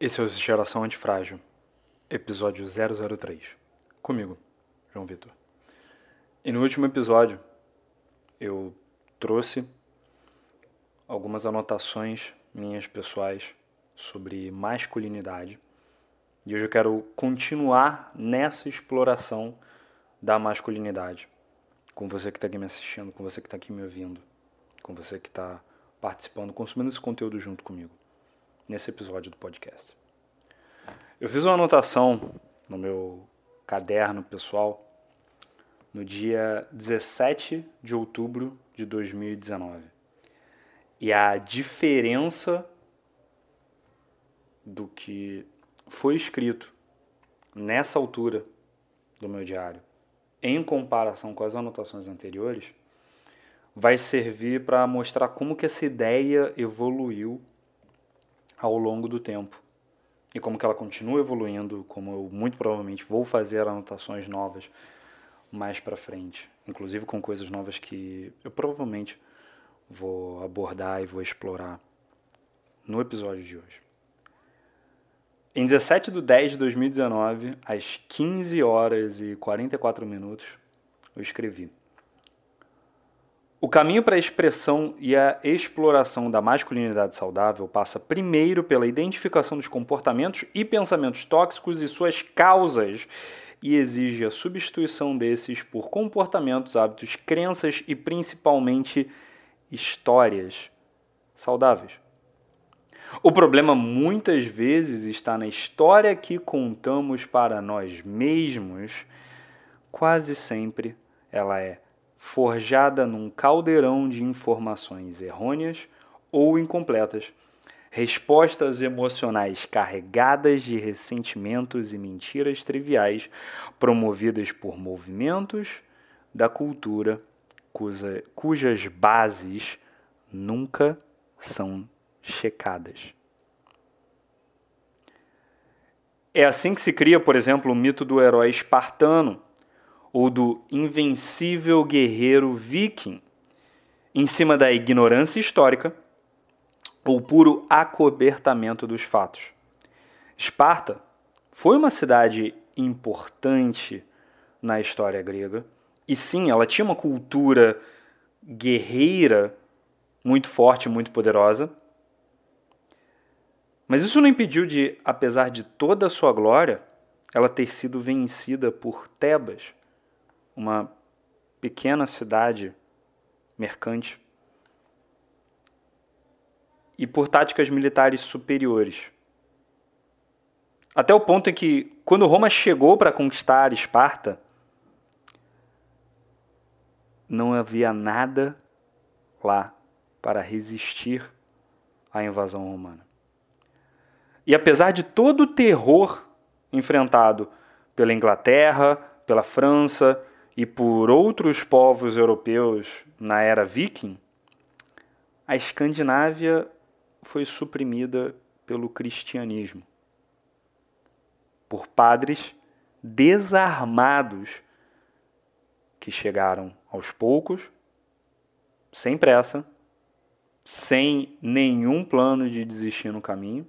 Esse é o Geração Antifrágil, episódio 003. Comigo, João Vitor. E no último episódio, eu trouxe algumas anotações minhas pessoais sobre masculinidade. E hoje eu quero continuar nessa exploração da masculinidade. Com você que está aqui me assistindo, com você que está aqui me ouvindo, com você que está participando, consumindo esse conteúdo junto comigo nesse episódio do podcast. Eu fiz uma anotação no meu caderno pessoal no dia 17 de outubro de 2019. E a diferença do que foi escrito nessa altura do meu diário, em comparação com as anotações anteriores, vai servir para mostrar como que essa ideia evoluiu ao longo do tempo e como que ela continua evoluindo, como eu muito provavelmente vou fazer anotações novas mais para frente, inclusive com coisas novas que eu provavelmente vou abordar e vou explorar no episódio de hoje. Em 17 de 10 de 2019, às 15 horas e 44 minutos, eu escrevi o caminho para a expressão e a exploração da masculinidade saudável passa primeiro pela identificação dos comportamentos e pensamentos tóxicos e suas causas e exige a substituição desses por comportamentos, hábitos, crenças e principalmente histórias saudáveis. O problema muitas vezes está na história que contamos para nós mesmos. Quase sempre ela é forjada num caldeirão de informações errôneas ou incompletas, respostas emocionais carregadas de ressentimentos e mentiras triviais promovidas por movimentos da cultura cuja, cujas bases nunca são checadas. É assim que se cria, por exemplo, o mito do herói espartano ou do invencível guerreiro viking, em cima da ignorância histórica ou puro acobertamento dos fatos. Esparta foi uma cidade importante na história grega, e sim, ela tinha uma cultura guerreira muito forte, muito poderosa. Mas isso não impediu de, apesar de toda a sua glória, ela ter sido vencida por Tebas, uma pequena cidade mercante e por táticas militares superiores. Até o ponto em que, quando Roma chegou para conquistar Esparta, não havia nada lá para resistir à invasão romana. E apesar de todo o terror enfrentado pela Inglaterra, pela França e por outros povos europeus na era viking, a Escandinávia foi suprimida pelo cristianismo, por padres desarmados que chegaram aos poucos, sem pressa, sem nenhum plano de desistir no caminho,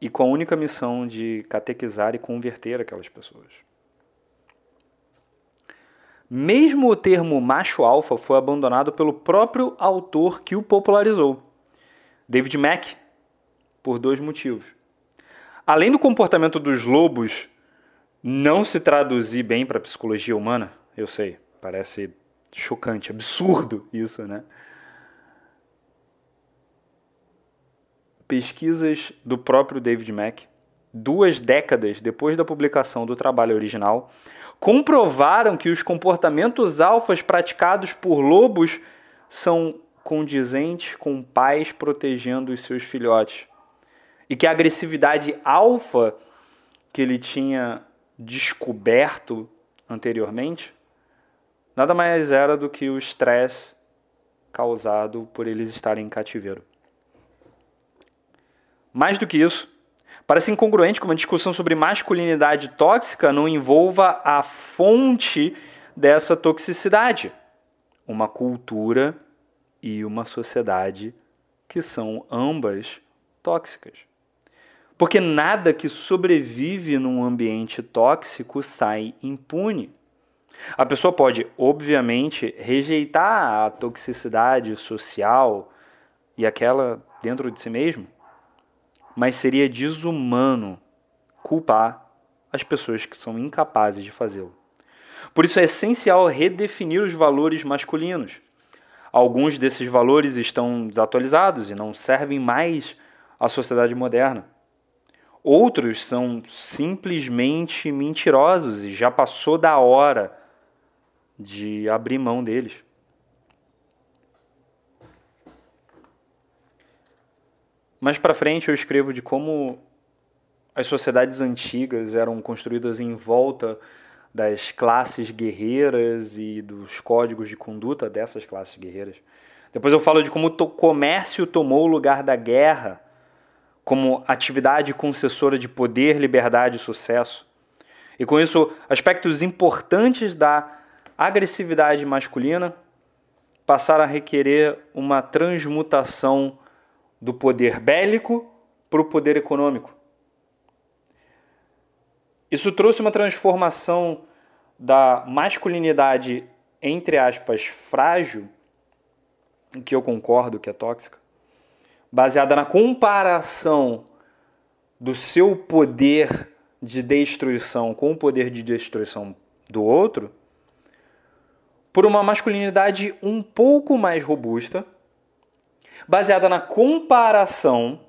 e com a única missão de catequizar e converter aquelas pessoas. Mesmo o termo macho alfa foi abandonado pelo próprio autor que o popularizou, David Mack, por dois motivos. Além do comportamento dos lobos não se traduzir bem para a psicologia humana, eu sei, parece chocante, absurdo isso, né? Pesquisas do próprio David Mack, duas décadas depois da publicação do trabalho original, comprovaram que os comportamentos alfas praticados por lobos são condizentes com pais protegendo os seus filhotes. E que a agressividade alfa que ele tinha descoberto anteriormente nada mais era do que o estresse causado por eles estarem em cativeiro. Mais do que isso, Parece incongruente que uma discussão sobre masculinidade tóxica não envolva a fonte dessa toxicidade, uma cultura e uma sociedade que são ambas tóxicas. Porque nada que sobrevive num ambiente tóxico sai impune. A pessoa pode, obviamente, rejeitar a toxicidade social e aquela dentro de si mesmo, mas seria desumano culpar as pessoas que são incapazes de fazê-lo. Por isso é essencial redefinir os valores masculinos. Alguns desses valores estão desatualizados e não servem mais à sociedade moderna. Outros são simplesmente mentirosos e já passou da hora de abrir mão deles. Mais para frente eu escrevo de como as sociedades antigas eram construídas em volta das classes guerreiras e dos códigos de conduta dessas classes guerreiras. Depois eu falo de como o comércio tomou o lugar da guerra como atividade concessora de poder, liberdade e sucesso. E com isso, aspectos importantes da agressividade masculina passaram a requerer uma transmutação do poder bélico para o poder econômico. Isso trouxe uma transformação da masculinidade, entre aspas, frágil, que eu concordo que é tóxica, baseada na comparação do seu poder de destruição com o poder de destruição do outro, por uma masculinidade um pouco mais robusta, baseada na comparação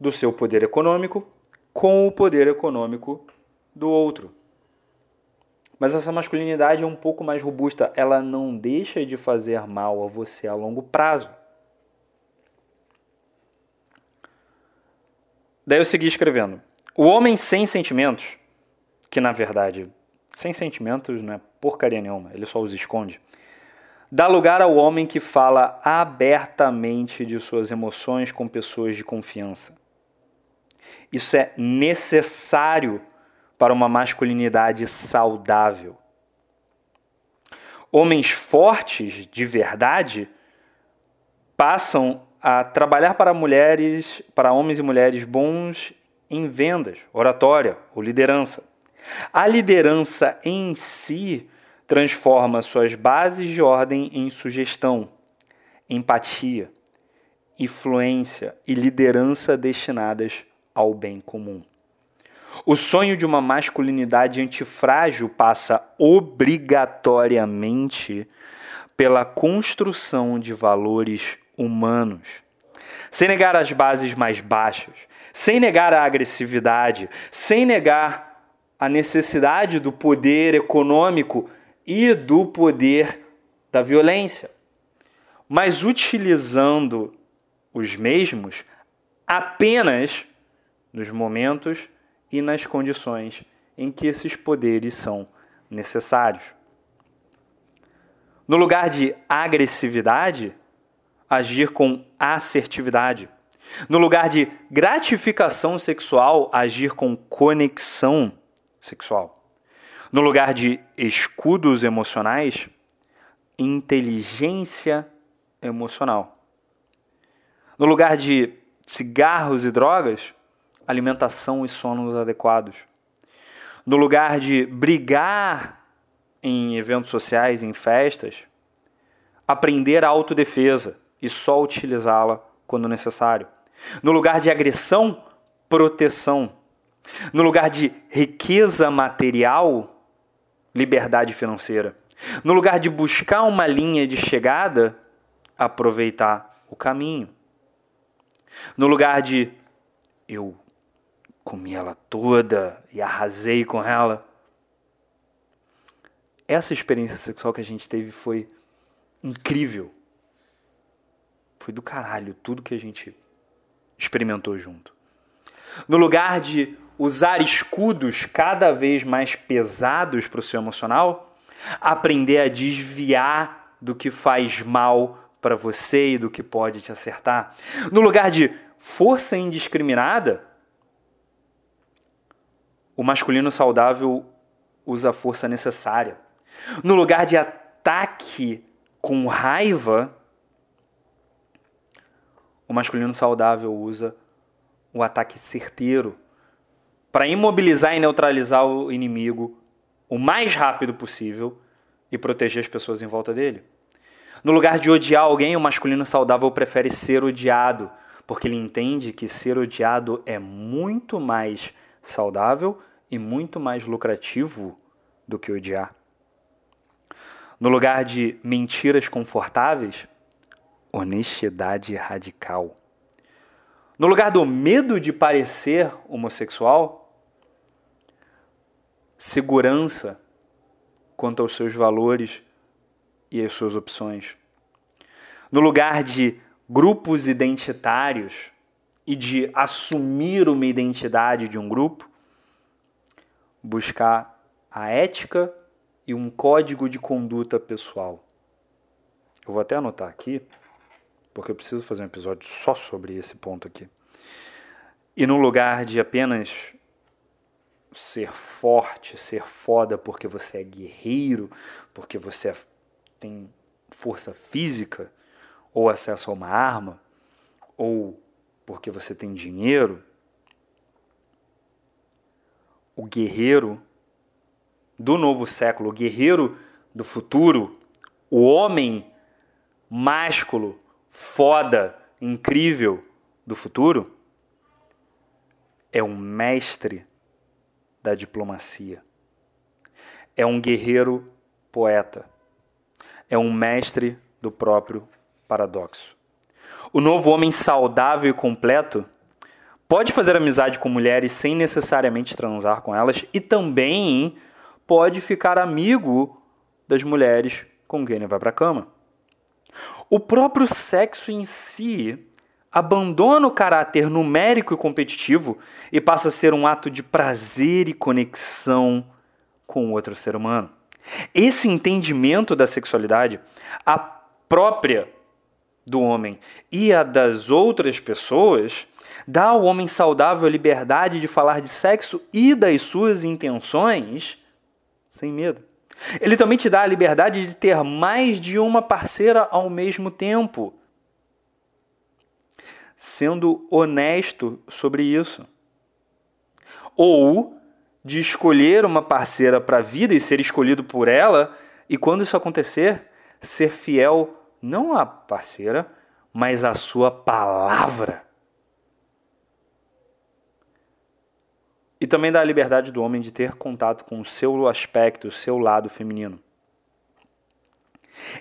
do seu poder econômico com o poder econômico do outro. Mas essa masculinidade é um pouco mais robusta, ela não deixa de fazer mal a você a longo prazo. Daí eu segui escrevendo. O homem sem sentimentos, que na verdade, sem sentimentos não é porcaria nenhuma, ele só os esconde, dá lugar ao homem que fala abertamente de suas emoções com pessoas de confiança. Isso é necessário para uma masculinidade saudável. Homens fortes de verdade passam a trabalhar para mulheres, para homens e mulheres bons em vendas, oratória ou liderança. A liderança em si transforma suas bases de ordem em sugestão, empatia, influência e liderança destinadas ao bem comum. O sonho de uma masculinidade antifrágil passa obrigatoriamente pela construção de valores humanos. Sem negar as bases mais baixas, sem negar a agressividade, sem negar a necessidade do poder econômico e do poder da violência, mas utilizando os mesmos apenas nos momentos e nas condições em que esses poderes são necessários. No lugar de agressividade, agir com assertividade. No lugar de gratificação sexual, agir com conexão sexual. No lugar de escudos emocionais, inteligência emocional. No lugar de cigarros e drogas, alimentação e sonos adequados. No lugar de brigar em eventos sociais, em festas, aprender a autodefesa e só utilizá-la quando necessário. No lugar de agressão, proteção. No lugar de riqueza material, liberdade financeira. No lugar de buscar uma linha de chegada, aproveitar o caminho. No lugar de eu comi ela toda e arrasei com ela. Essa experiência sexual que a gente teve foi incrível. Foi do caralho tudo que a gente experimentou junto. No lugar de usar escudos cada vez mais pesados para o seu emocional, aprender a desviar do que faz mal para você e do que pode te acertar. No lugar de força indiscriminada, o masculino saudável usa a força necessária. No lugar de ataque com raiva, o masculino saudável usa o ataque certeiro para imobilizar e neutralizar o inimigo o mais rápido possível e proteger as pessoas em volta dele. No lugar de odiar alguém, o masculino saudável prefere ser odiado, porque ele entende que ser odiado é muito mais saudável e muito mais lucrativo do que odiar. No lugar de mentiras confortáveis, honestidade radical. No lugar do medo de parecer homossexual, segurança quanto aos seus valores e as suas opções. No lugar de grupos identitários e de assumir uma identidade de um grupo, buscar a ética e um código de conduta pessoal. Eu vou até anotar aqui, porque eu preciso fazer um episódio só sobre esse ponto aqui. E no lugar de apenas ser forte, ser foda porque você é guerreiro, porque você é, tem força física, ou acesso a uma arma, ou porque você tem dinheiro, o guerreiro do novo século, o guerreiro do futuro, o homem másculo, foda, incrível do futuro, é um mestre da diplomacia. É um guerreiro poeta. É um mestre do próprio paradoxo. O novo homem saudável e completo pode fazer amizade com mulheres sem necessariamente transar com elas e também pode ficar amigo das mulheres com quem ele vai para a cama. O próprio sexo em si abandona o caráter numérico e competitivo e passa a ser um ato de prazer e conexão com o outro ser humano. Esse entendimento da sexualidade, a própria do homem e a das outras pessoas, dá ao homem saudável a liberdade de falar de sexo e das suas intenções sem medo. Ele também te dá a liberdade de ter mais de uma parceira ao mesmo tempo, sendo honesto sobre isso. Ou de escolher uma parceira para a vida e ser escolhido por ela, e quando isso acontecer, ser fiel não à parceira, mas à sua palavra. E também dá a liberdade do homem de ter contato com o seu aspecto, o seu lado feminino.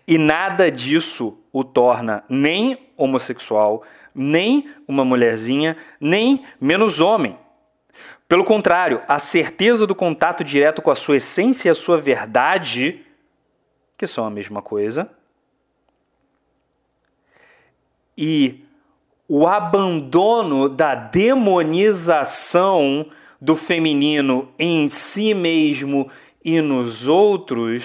E nada disso o torna nem homossexual, nem uma mulherzinha, nem menos homem. Pelo contrário, a certeza do contato direto com a sua essência e a sua verdade, que são a mesma coisa, e o abandono da demonização do feminino em si mesmo e nos outros.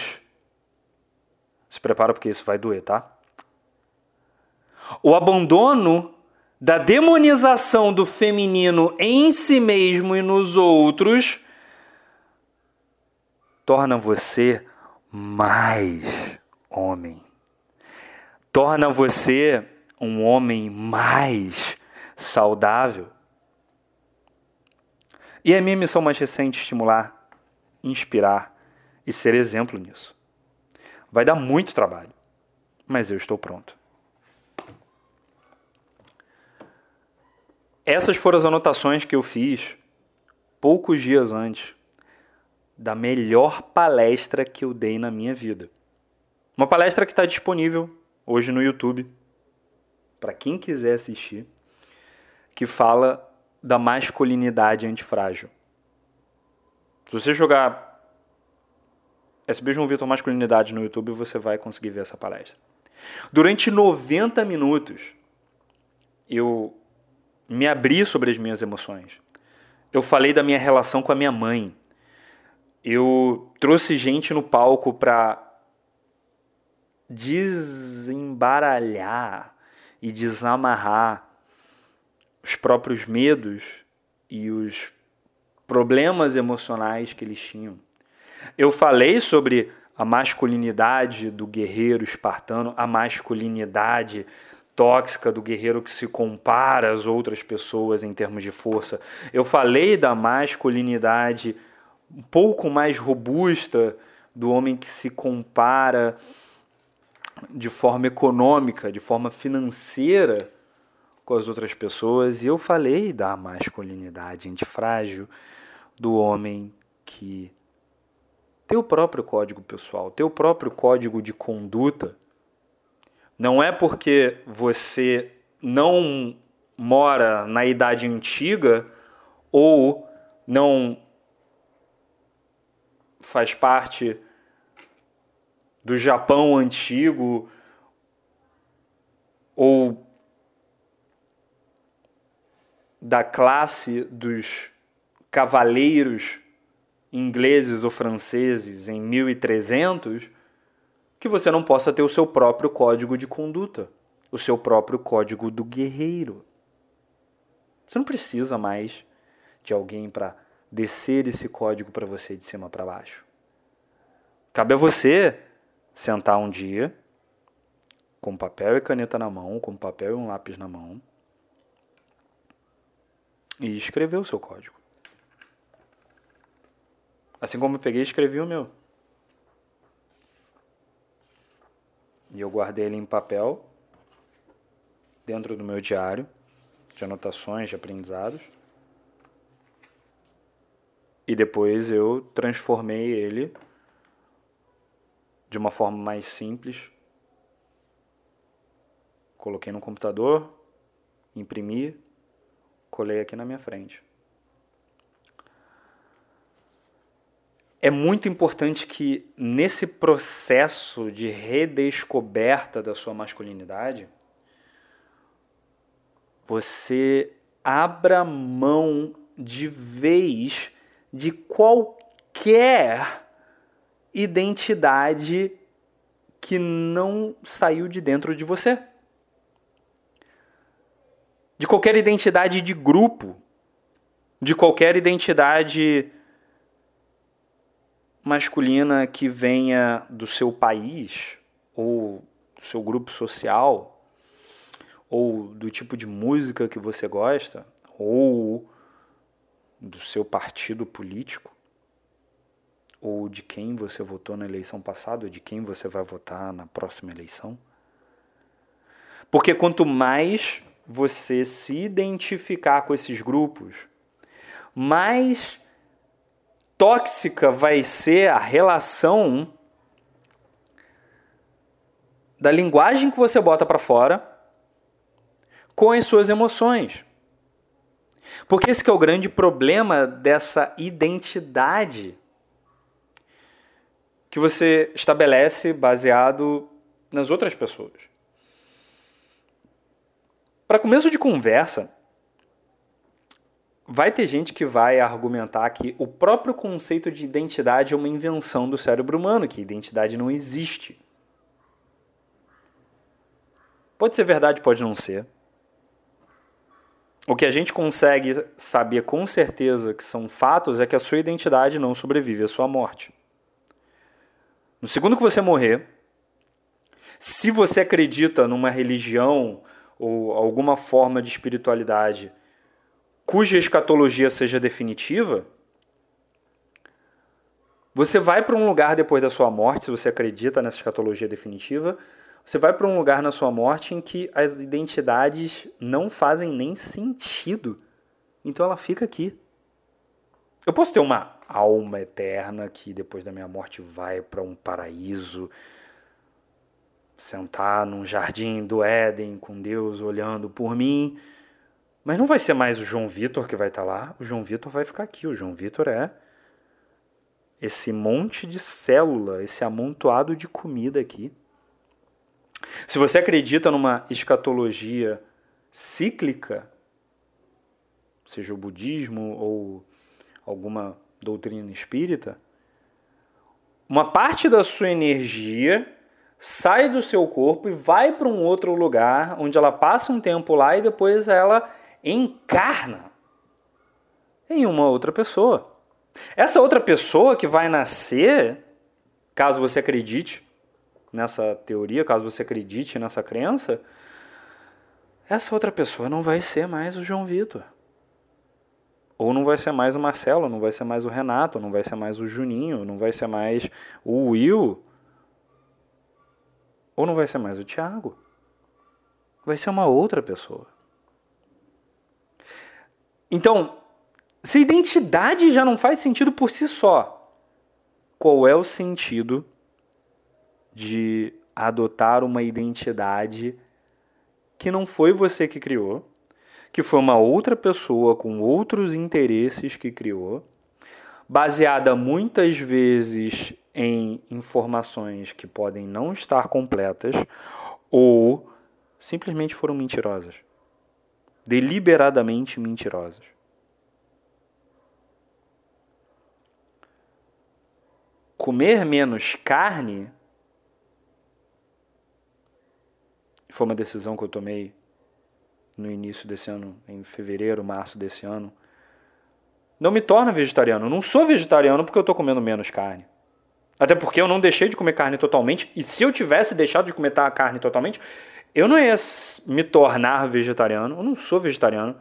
Se prepara porque isso vai doer, tá? O abandono da demonização do feminino em si mesmo e nos outros torna você mais homem. Torna você um homem mais saudável. E a minha missão mais recente é estimular, inspirar e ser exemplo nisso. Vai dar muito trabalho, mas eu estou pronto. Essas foram as anotações que eu fiz poucos dias antes da melhor palestra que eu dei na minha vida. Uma palestra que está disponível hoje no YouTube para quem quiser assistir, que fala da masculinidade antifrágil. Se você jogar SB João Vitor Masculinidade no YouTube, você vai conseguir ver essa palestra. Durante 90 minutos, eu me abri sobre as minhas emoções. Eu falei da minha relação com a minha mãe. Eu trouxe gente no palco para desembaralhar e desamarrar os próprios medos e os problemas emocionais que eles tinham. Eu falei sobre a masculinidade do guerreiro espartano, a masculinidade tóxica do guerreiro que se compara às outras pessoas em termos de força. Eu falei da masculinidade um pouco mais robusta do homem que se compara de forma econômica, de forma financeira com as outras pessoas. E eu falei da masculinidade antifrágil do homem que tem o próprio código pessoal, tem o próprio código de conduta não é porque você não mora na idade antiga ou não faz parte do Japão antigo ou da classe dos cavaleiros ingleses ou franceses em 1300 que você não possa ter o seu próprio código de conduta, o seu próprio código do guerreiro. Você não precisa mais de alguém para descer esse código para você de cima para baixo. Cabe a você sentar um dia com papel e caneta na mão, com papel e um lápis na mão e escrever o seu código. Assim como eu peguei e escrevi o meu. E eu guardei ele em papel dentro do meu diário de anotações, de aprendizados. E depois eu transformei ele de uma forma mais simples. Coloquei no computador, imprimi, colei aqui na minha frente. É muito importante que nesse processo de redescoberta da sua masculinidade, você abra mão de vez de qualquer identidade que não saiu de dentro de você. De qualquer identidade de grupo, de qualquer identidade masculina que venha do seu país ou do seu grupo social ou do tipo de música que você gosta ou do seu partido político ou de quem você votou na eleição passada ou de quem você vai votar na próxima eleição. Porque quanto mais você se identificar com esses grupos, mais tóxica vai ser a relação da linguagem que você bota para fora com as suas emoções. Porque esse é o grande problema dessa identidade que você estabelece baseado nas outras pessoas. Para começo de conversa, vai ter gente que vai argumentar que o próprio conceito de identidade é uma invenção do cérebro humano, que identidade não existe. Pode ser verdade, pode não ser. O que a gente consegue saber com certeza que são fatos é que a sua identidade não sobrevive à sua morte. No segundo que você morrer, se você acredita numa religião ou alguma forma de espiritualidade cuja escatologia seja definitiva, você vai para um lugar depois da sua morte, se você acredita nessa escatologia definitiva, você vai para um lugar na sua morte em que as identidades não fazem nem sentido. Então ela fica aqui. Eu posso ter uma alma eterna que depois da minha morte vai para um paraíso, sentar num jardim do Éden com Deus olhando por mim mas não vai ser mais o João Vitor que vai estar tá lá, o João Vitor vai ficar aqui. O João Vitor é esse monte de célula, esse amontoado de comida aqui. Se você acredita numa escatologia cíclica, seja o budismo ou alguma doutrina espírita, uma parte da sua energia sai do seu corpo e vai para um outro lugar, onde ela passa um tempo lá e depois ela encarna em uma outra pessoa. Essa outra pessoa que vai nascer, caso você acredite nessa teoria, caso você acredite nessa crença, essa outra pessoa não vai ser mais o João Vitor. Ou não vai ser mais o Marcelo, não vai ser mais o Renato, não vai ser mais o Juninho, não vai ser mais o Will. Ou não vai ser mais o Thiago. Vai ser uma outra pessoa. Então, se identidade já não faz sentido por si só, qual é o sentido de adotar uma identidade que não foi você que criou, que foi uma outra pessoa com outros interesses que criou, baseada muitas vezes em informações que podem não estar completas ou simplesmente foram mentirosas. Deliberadamente mentirosas. Comer menos carne foi uma decisão que eu tomei no início desse ano, em fevereiro, março desse ano, não me torna vegetariano. Eu não sou vegetariano porque eu estou comendo menos carne. Até porque eu não deixei de comer carne totalmente. E se eu tivesse deixado de comer carne totalmente, eu não ia me tornar vegetariano. Eu não sou vegetariano.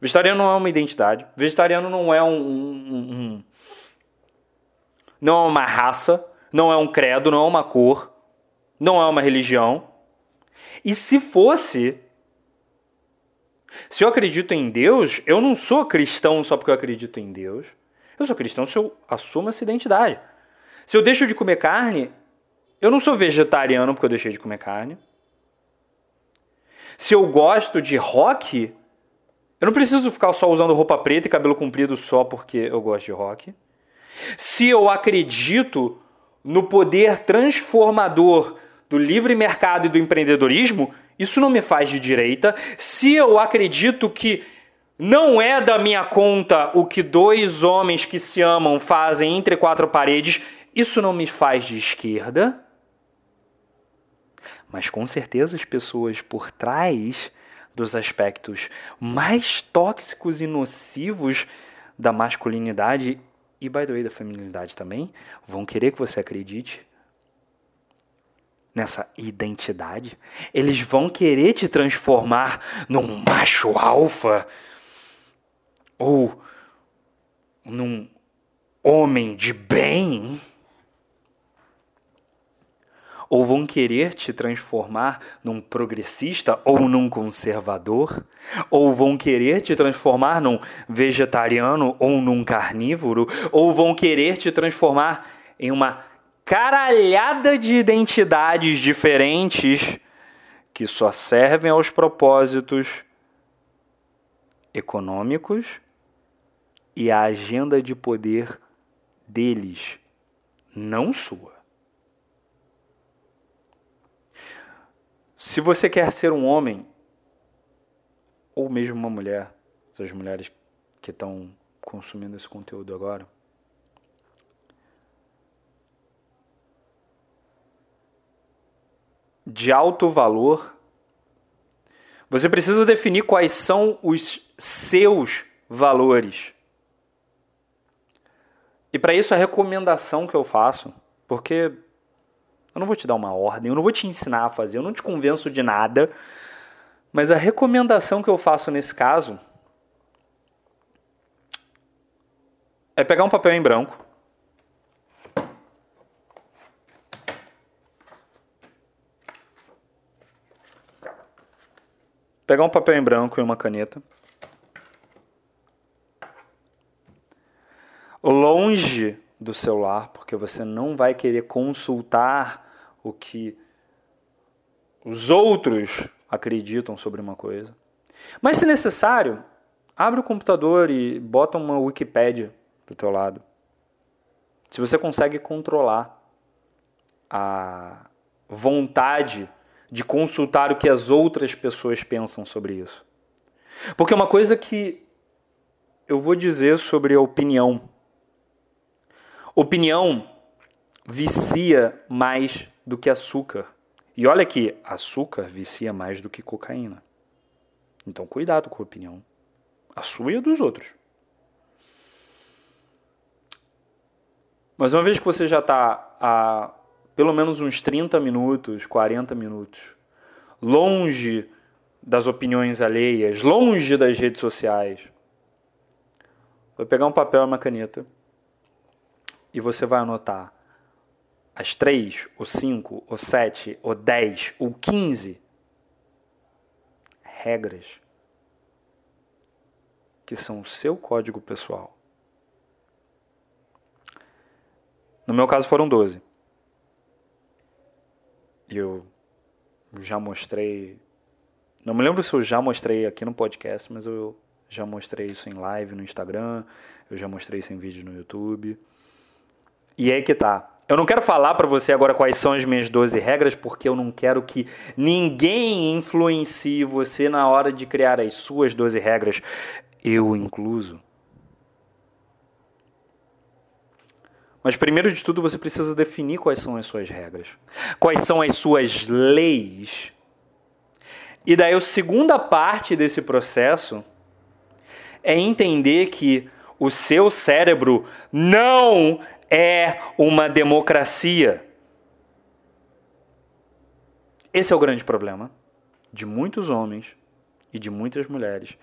Vegetariano não é uma identidade. Vegetariano não é um, um, um não é uma raça. Não é um credo. Não é uma cor. Não é uma religião. E se fosse, se eu acredito em Deus, eu não sou cristão só porque eu acredito em Deus. Eu sou cristão se eu assumo essa identidade. Se eu deixo de comer carne, eu não sou vegetariano porque eu deixei de comer carne. Se eu gosto de rock, eu não preciso ficar só usando roupa preta e cabelo comprido só porque eu gosto de rock. Se eu acredito no poder transformador do livre mercado e do empreendedorismo, isso não me faz de direita. Se eu acredito que não é da minha conta o que dois homens que se amam fazem entre quatro paredes, isso não me faz de esquerda. Mas com certeza as pessoas por trás dos aspectos mais tóxicos e nocivos da masculinidade e, by the way, da feminilidade também, vão querer que você acredite nessa identidade. Eles vão querer te transformar num macho alfa ou num homem de bem. Ou vão querer te transformar num progressista ou num conservador? Ou vão querer te transformar num vegetariano ou num carnívoro? Ou vão querer te transformar em uma caralhada de identidades diferentes que só servem aos propósitos econômicos e à agenda de poder deles, não sua. Se você quer ser um homem, ou mesmo uma mulher, essas mulheres que estão consumindo esse conteúdo agora, de alto valor, você precisa definir quais são os seus valores. E para isso a recomendação que eu faço, porque eu não vou te dar uma ordem, eu não vou te ensinar a fazer, eu não te convenço de nada, mas a recomendação que eu faço nesse caso é pegar um papel em branco, pegar um papel em branco e uma caneta. Longe do celular, porque você não vai querer consultar o que os outros acreditam sobre uma coisa. Mas se necessário, abre o computador e bota uma Wikipédia do teu lado. Se você consegue controlar a vontade de consultar o que as outras pessoas pensam sobre isso. Porque uma coisa que eu vou dizer sobre a opinião. Opinião vicia mais do que açúcar. E olha que açúcar vicia mais do que cocaína. Então cuidado com a opinião. A sua e a dos outros. Mas uma vez que você já está a pelo menos uns 30 minutos, 40 minutos, longe das opiniões alheias, longe das redes sociais. Vai pegar um papel e uma caneta e você vai anotar as três, ou cinco, ou sete, ou dez, ou quinze regras que são o seu código pessoal. No meu caso foram 12. E eu já mostrei. Não me lembro se eu já mostrei aqui no podcast, mas eu já mostrei isso em live no Instagram, eu já mostrei isso em vídeo no YouTube. E aí que tá. Eu não quero falar para você agora quais são as minhas 12 regras, porque eu não quero que ninguém influencie você na hora de criar as suas 12 regras, eu incluso. Mas primeiro de tudo você precisa definir quais são as suas regras, quais são as suas leis. E daí a segunda parte desse processo é entender que o seu cérebro não é uma democracia. Esse é o grande problema de muitos homens e de muitas mulheres.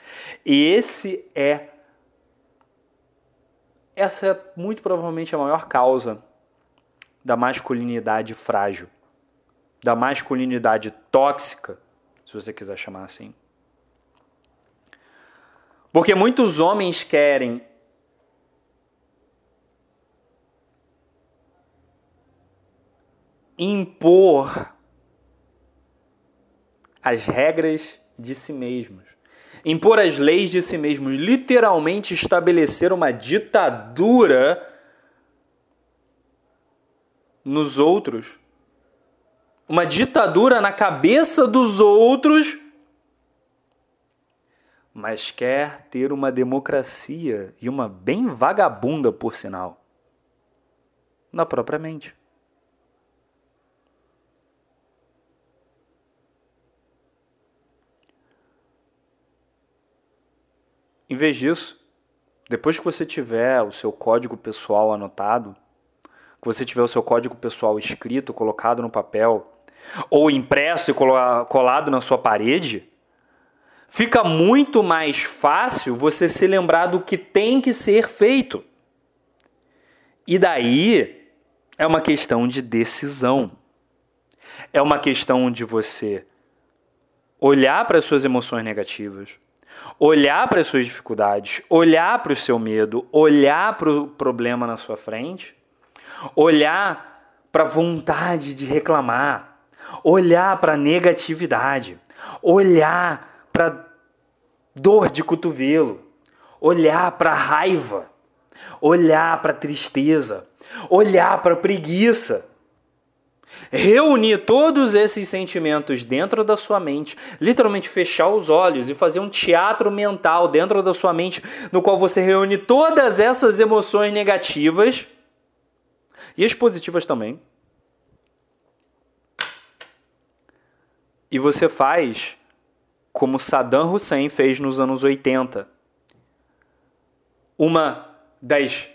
E esse é essa é muito provavelmente a maior causa da masculinidade frágil, da masculinidade tóxica, se você quiser chamar assim. Porque muitos homens querem impor as regras de si mesmos. Impor as leis de si mesmos, literalmente estabelecer uma ditadura nos outros, uma ditadura na cabeça dos outros, mas quer ter uma democracia e uma bem vagabunda, por sinal, na própria mente. Em vez disso, depois que você tiver o seu código pessoal anotado, que você tiver o seu código pessoal escrito, colocado no papel, ou impresso e colado na sua parede, fica muito mais fácil você se lembrar do que tem que ser feito. E daí é uma questão de decisão. É uma questão de você olhar para as suas emoções negativas, olhar para as suas dificuldades, olhar para o seu medo, olhar para o problema na sua frente, olhar para a vontade de reclamar, olhar para a negatividade, olhar para dor de cotovelo, olhar para raiva, olhar para tristeza, olhar para preguiça reunir todos esses sentimentos dentro da sua mente, literalmente fechar os olhos e fazer um teatro mental dentro da sua mente, no qual você reúne todas essas emoções negativas e as positivas também. E você faz como Saddam Hussein fez nos anos 80. Uma das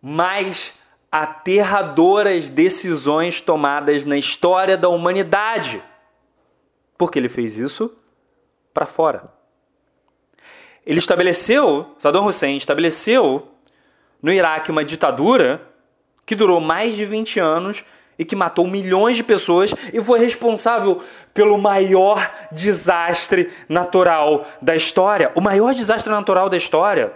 mais aterradoras decisões tomadas na história da humanidade. Porque ele fez isso para fora. Ele estabeleceu, Saddam Hussein estabeleceu no Iraque uma ditadura que durou mais de 20 anos e que matou milhões de pessoas e foi responsável pelo maior desastre natural da história. O maior desastre natural da história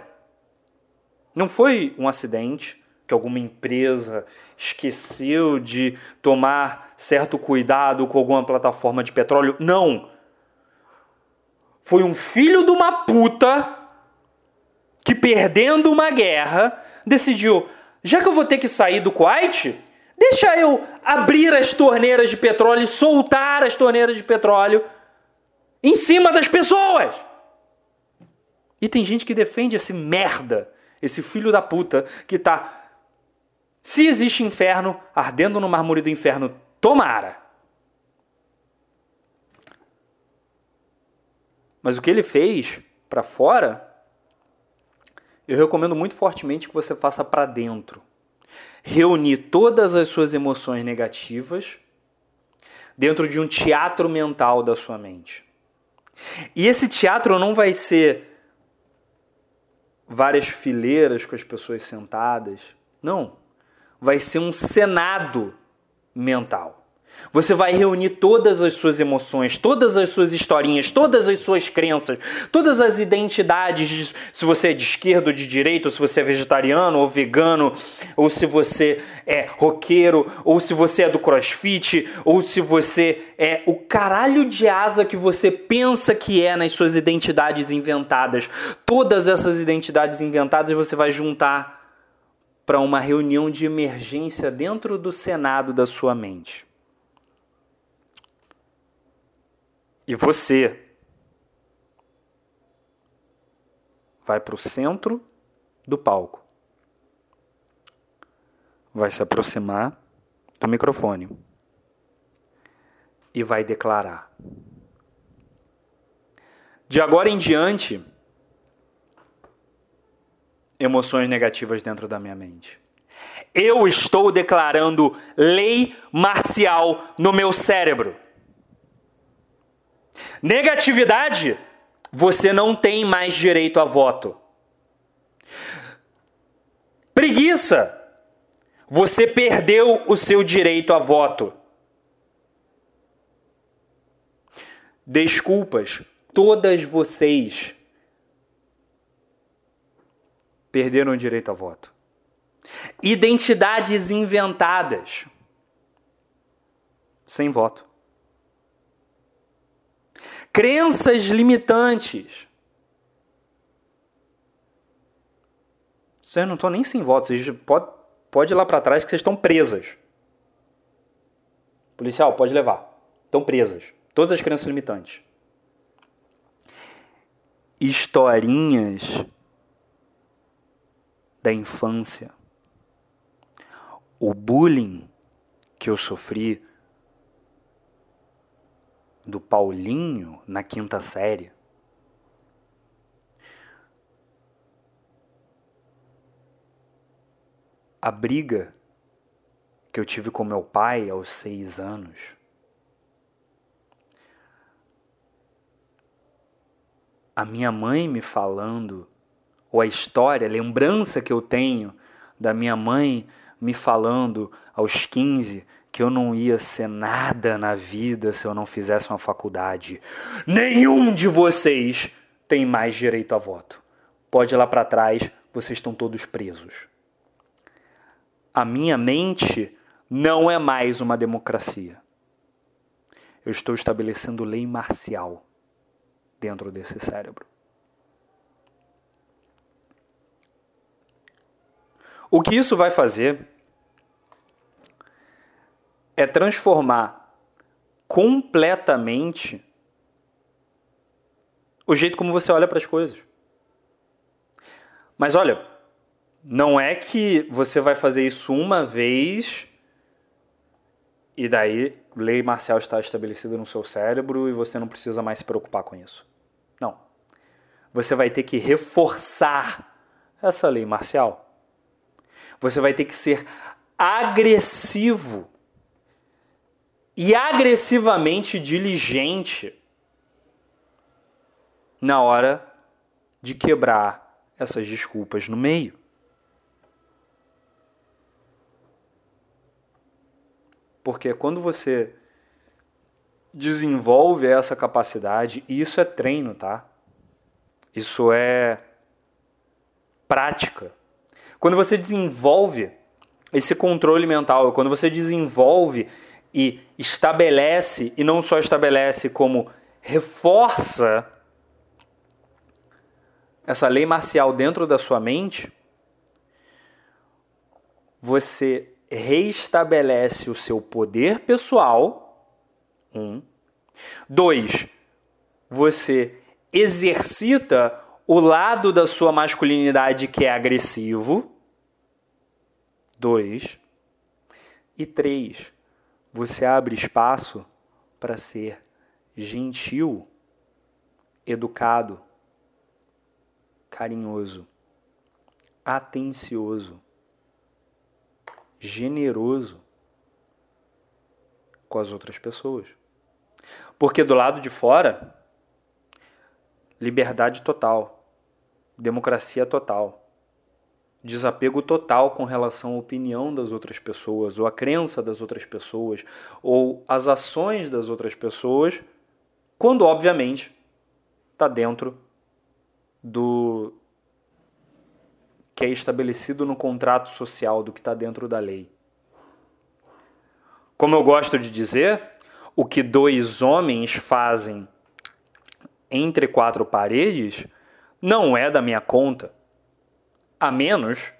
não foi um acidente, que alguma empresa esqueceu de tomar certo cuidado com alguma plataforma de petróleo. Não! Foi um filho de uma puta que, perdendo uma guerra, decidiu: já que eu vou ter que sair do Kuwait, deixa eu abrir as torneiras de petróleo soltar as torneiras de petróleo em cima das pessoas. E tem gente que defende esse merda, esse filho da puta que tá se existe inferno, ardendo no mármore do inferno, tomara. Mas o que ele fez para fora, eu recomendo muito fortemente que você faça para dentro. Reunir todas as suas emoções negativas dentro de um teatro mental da sua mente. E esse teatro não vai ser várias fileiras com as pessoas sentadas. Não. Vai ser um senado mental. Você vai reunir todas as suas emoções, todas as suas historinhas, todas as suas crenças, todas as identidades, de, se você é de esquerda ou de direita, ou se você é vegetariano ou vegano, ou se você é roqueiro, ou se você é do crossfit, ou se você é o caralho de asa que você pensa que é nas suas identidades inventadas. Todas essas identidades inventadas você vai juntar para uma reunião de emergência dentro do Senado da sua mente. E você vai para o centro do palco. Vai se aproximar do microfone e vai declarar: De agora em diante, emoções negativas dentro da minha mente. Eu estou declarando lei marcial no meu cérebro. Negatividade, você não tem mais direito a voto. Preguiça, você perdeu o seu direito a voto. Desculpas, todas vocês perderam o direito a voto. Identidades inventadas sem voto. Crenças limitantes. Vocês não estão nem sem voto, vocês pode, pode ir lá para trás que vocês estão presas. Policial, pode levar. Estão presas. Todas as crenças limitantes. Historinhas da infância. O bullying que eu sofri do Paulinho na quinta série. A briga que eu tive com meu pai aos seis anos. A minha mãe me falando, ou a história, a lembrança que eu tenho da minha mãe me falando aos 15 que eu não ia ser nada na vida se eu não fizesse uma faculdade. Nenhum de vocês tem mais direito a voto. Pode ir lá para trás, vocês estão todos presos. A minha mente não é mais uma democracia. Eu estou estabelecendo lei marcial dentro desse cérebro. O que isso vai fazer é transformar completamente o jeito como você olha para as coisas. Mas olha, não é que você vai fazer isso uma vez e daí lei marcial está estabelecida no seu cérebro e você não precisa mais se preocupar com isso. Não. Você vai ter que reforçar essa lei marcial. Você vai ter que ser agressivo e agressivamente diligente na hora de quebrar essas desculpas no meio. Porque quando você desenvolve essa capacidade, e isso é treino, tá? Isso é prática. Quando você desenvolve esse controle mental, quando você desenvolve e estabelece, e não só estabelece, como reforça essa lei marcial dentro da sua mente, você reestabelece o seu poder pessoal. Um. Dois, você exercita o lado da sua masculinidade que é agressivo. Dois. E três, você abre espaço para ser gentil, educado, carinhoso, atencioso, generoso com as outras pessoas. Porque do lado de fora, liberdade total, democracia total, desapego total com relação à opinião das outras pessoas, ou à crença das outras pessoas, ou às ações das outras pessoas, quando, obviamente, está dentro do que é estabelecido no contrato social, do que está dentro da lei. Como eu gosto de dizer, o que dois homens fazem entre quatro paredes não é da minha conta, a menos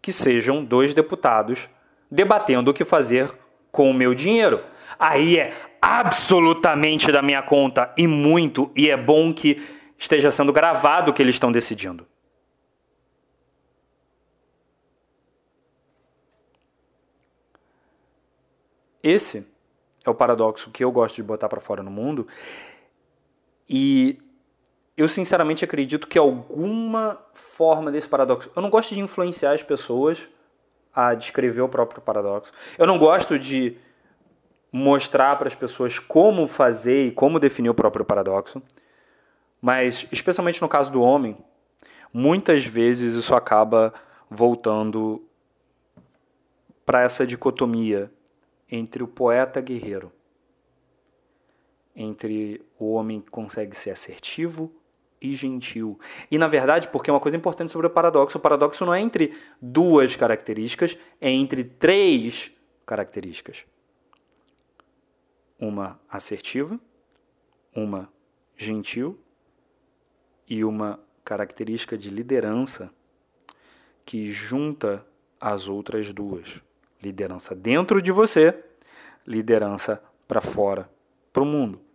que sejam dois deputados debatendo o que fazer com o meu dinheiro. Aí é absolutamente da minha conta e muito, e é bom que esteja sendo gravado o que eles estão decidindo. Esse é o paradoxo que eu gosto de botar para fora no mundo. E eu sinceramente acredito que alguma forma desse paradoxo. Eu não gosto de influenciar as pessoas a descrever o próprio paradoxo. Eu não gosto de mostrar para as pessoas como fazer e como definir o próprio paradoxo. Mas, especialmente no caso do homem, muitas vezes isso acaba voltando para essa dicotomia entre o poeta guerreiro, entre o homem que consegue ser assertivo e gentil. E na verdade, porque é uma coisa importante sobre o paradoxo, o paradoxo não é entre duas características, é entre três características. Uma assertiva, uma gentil e uma característica de liderança que junta as outras duas. Liderança dentro de você, liderança para fora, para o mundo.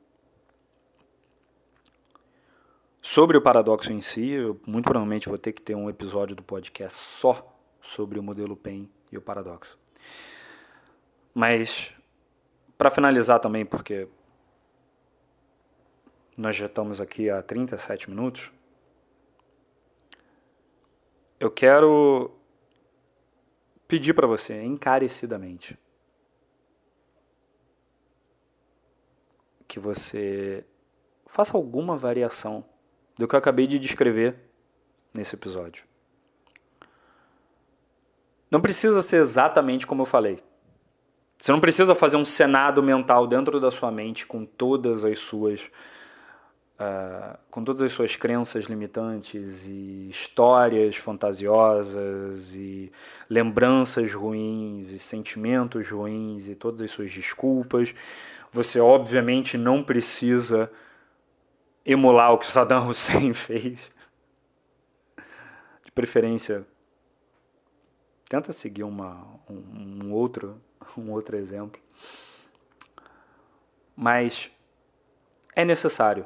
Sobre o paradoxo em si, eu muito provavelmente vou ter que ter um episódio do podcast só sobre o modelo PEN e o paradoxo. Mas, para finalizar também, porque nós já estamos aqui há 37 minutos, eu quero pedir para você encarecidamente que você faça alguma variação do que eu acabei de descrever nesse episódio. Não precisa ser exatamente como eu falei. Você não precisa fazer um senado mental dentro da sua mente com todas as suas uh, com todas as suas crenças limitantes e histórias fantasiosas e lembranças ruins e sentimentos ruins e todas as suas desculpas. Você obviamente não precisa emular o que Saddam Hussein fez. De preferência, tenta seguir uma, um, um outro, um outro exemplo. Mas é necessário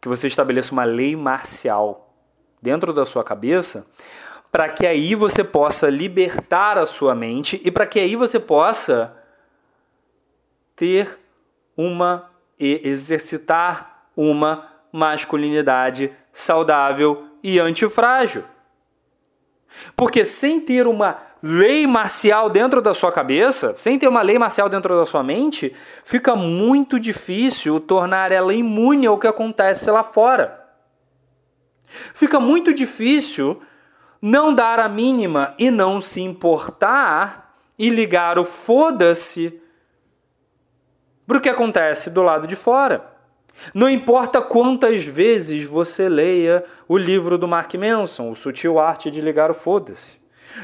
que você estabeleça uma lei marcial dentro da sua cabeça, para que aí você possa libertar a sua mente e para que aí você possa ter uma e exercitar uma masculinidade saudável e antifrágil. Porque sem ter uma lei marcial dentro da sua cabeça, sem ter uma lei marcial dentro da sua mente, fica muito difícil tornar ela imune ao que acontece lá fora. Fica muito difícil não dar a mínima e não se importar e ligar o foda-se para o que acontece do lado de fora. Não importa quantas vezes você leia o livro do Mark Manson, O Sutil Arte de Ligar o Foda-se.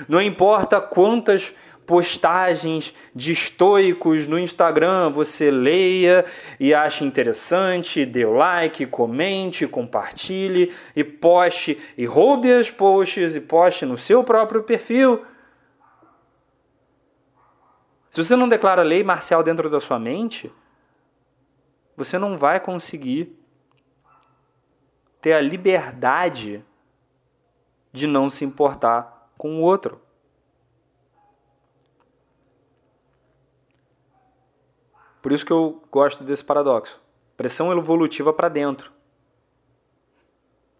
Não importa quantas postagens de estoicos no Instagram você leia e ache interessante, dê like, comente, compartilhe e poste e roube as posts e poste no seu próprio perfil. Se você não declara lei marcial dentro da sua mente, você não vai conseguir ter a liberdade de não se importar com o outro. Por isso que eu gosto desse paradoxo. Pressão evolutiva para dentro.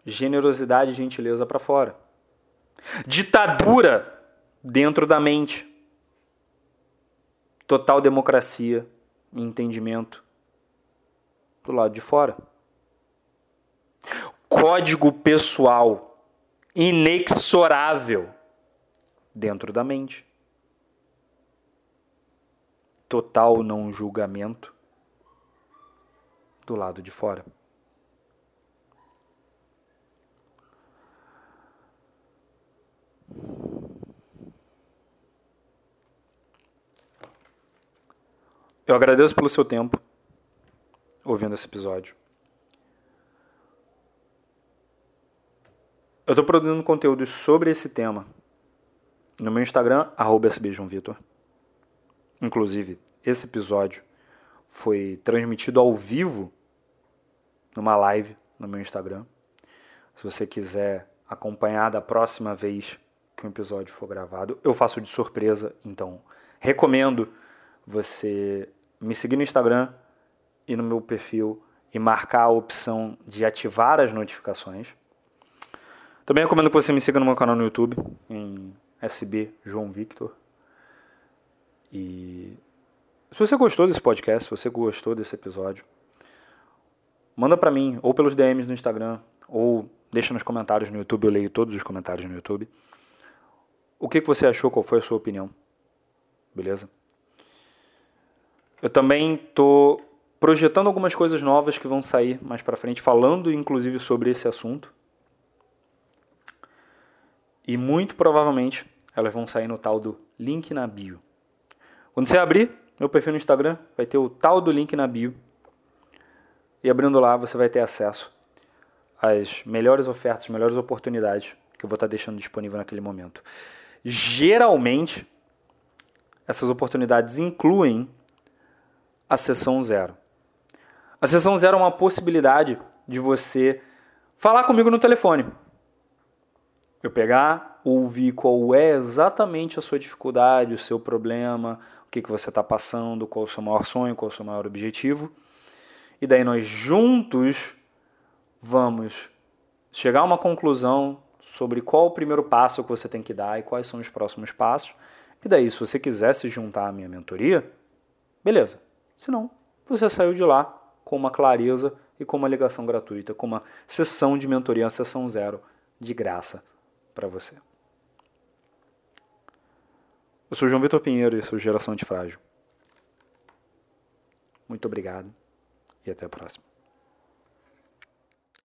Generosidade e gentileza para fora. Ditadura dentro da mente. Total democracia e entendimento do lado de fora. código pessoal inexorável dentro da mente. Total não julgamento do lado de fora. Eu agradeço pelo seu tempo ouvindo esse episódio. Eu estou produzindo conteúdo sobre esse tema no meu Instagram, @sbjoãovitor. Inclusive, esse episódio foi transmitido ao vivo numa live no meu Instagram. Se você quiser acompanhar da próxima vez que um episódio for gravado, eu faço de surpresa, então recomendo você me seguir no Instagram e no meu perfil e marcar a opção de ativar as notificações. Também recomendo que você me siga no meu canal no YouTube, em SB João Victor. E se você gostou desse podcast, se você gostou desse episódio, manda para mim, ou pelos DMs no Instagram, ou deixa nos comentários no YouTube, eu leio todos os comentários no YouTube. O que, que você achou, qual foi a sua opinião? Beleza? Eu também tô projetando algumas coisas novas que vão sair mais para frente, falando inclusive sobre esse assunto. E muito provavelmente elas vão sair no tal do link na bio. Quando você abrir meu perfil no Instagram, vai ter o tal do link na bio. E abrindo lá, você vai ter acesso às melhores ofertas, melhores oportunidades que eu vou estar deixando disponível naquele momento. Geralmente, essas oportunidades incluem a sessão zero. A sessão zero é uma possibilidade de você falar comigo no telefone. Eu pegar, ouvir qual é exatamente a sua dificuldade, o seu problema, o que, que você está passando, qual o seu maior sonho, qual o seu maior objetivo. E daí nós juntos vamos chegar a uma conclusão sobre qual o primeiro passo que você tem que dar e quais são os próximos passos. E daí, se você quiser se juntar à minha mentoria, beleza. Senão, você saiu de lá com uma clareza e com uma ligação gratuita, com uma sessão de mentoria, uma sessão zero de graça para você. Eu sou João Vitor Pinheiro e sou Geração Antifrágil. Muito obrigado e até a próxima.